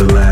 the last.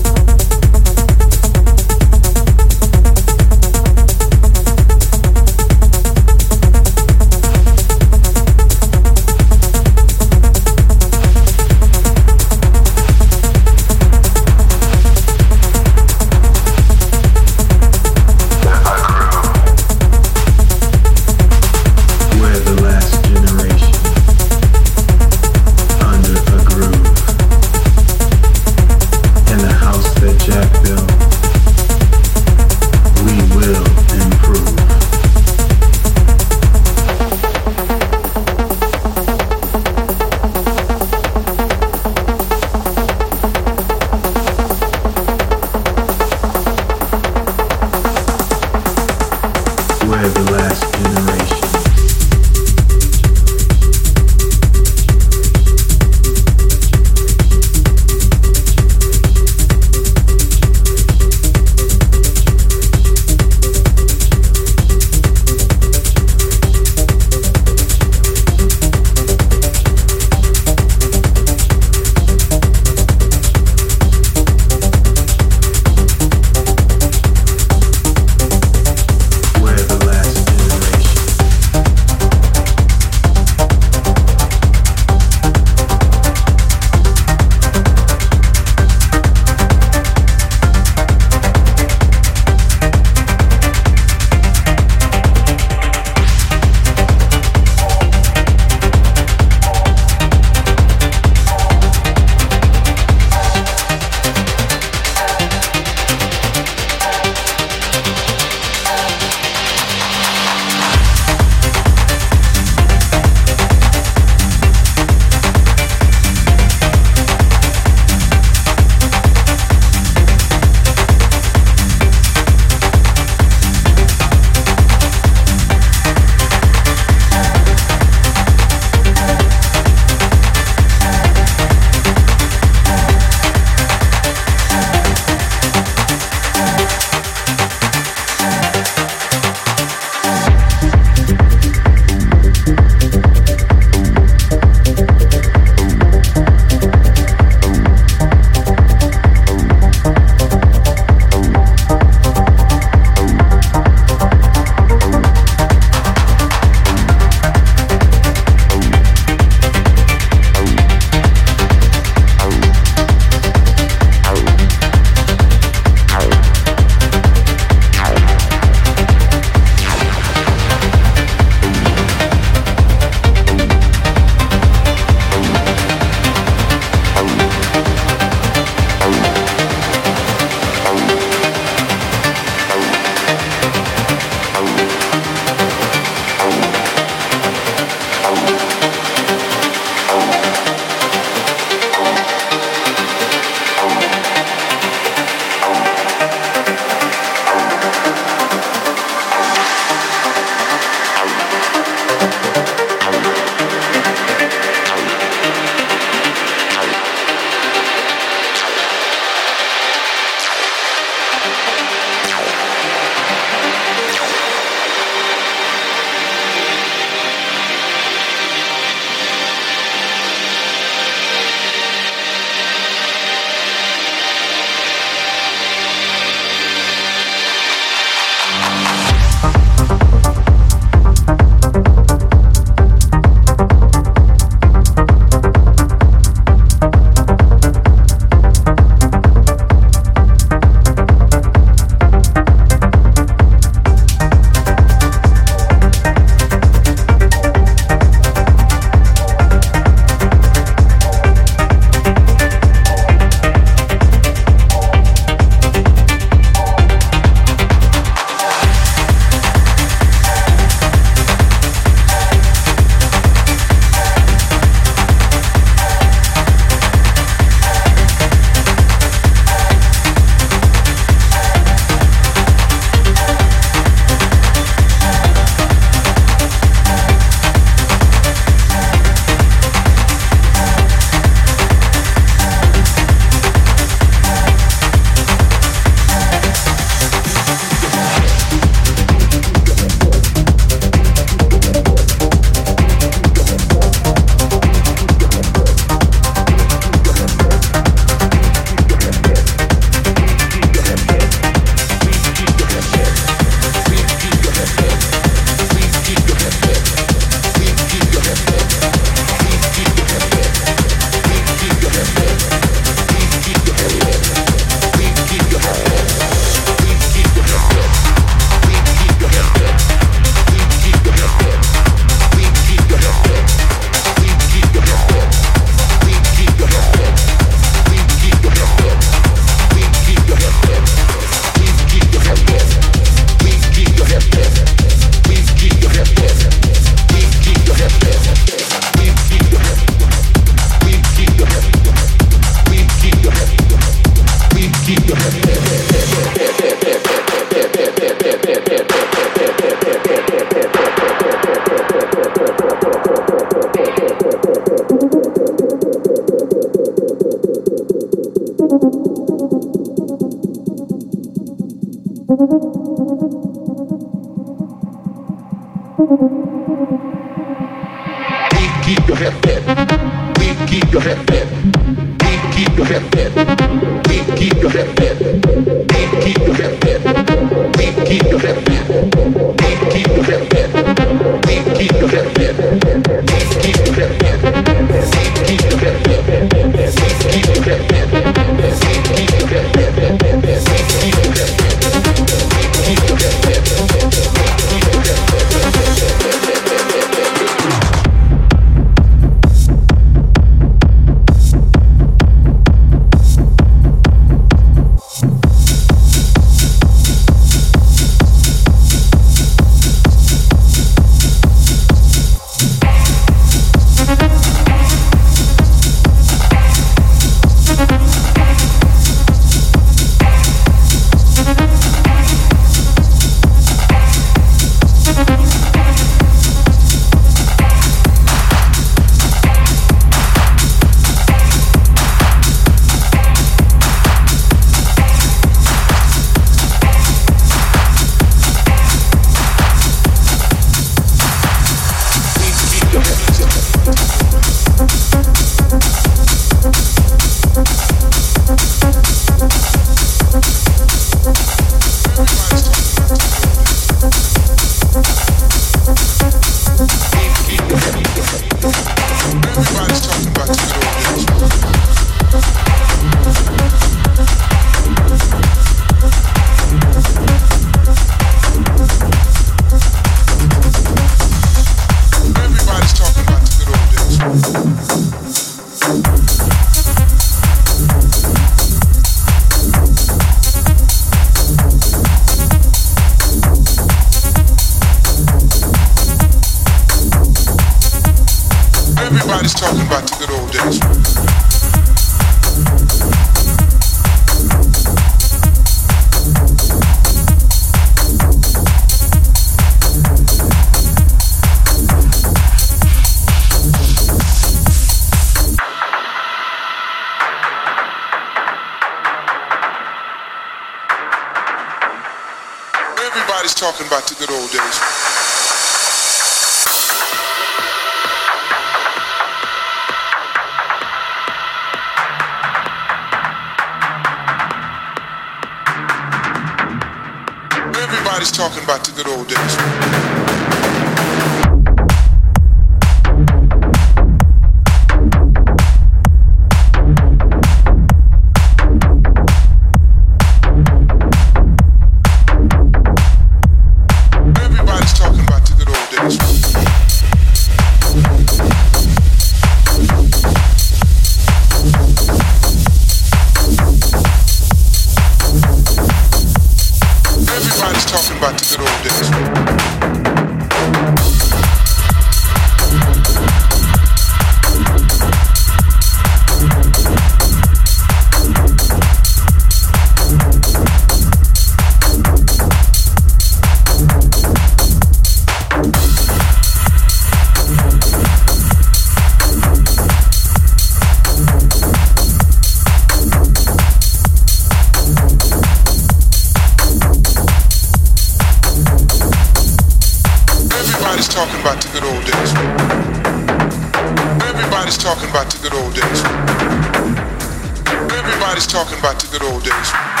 Everybody's